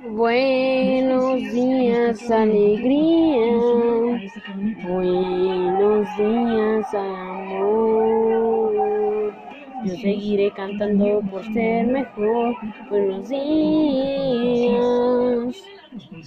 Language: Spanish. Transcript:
Buenos días, alegría. Buenos días, amor. Yo seguiré cantando por ser mejor. Buenos días.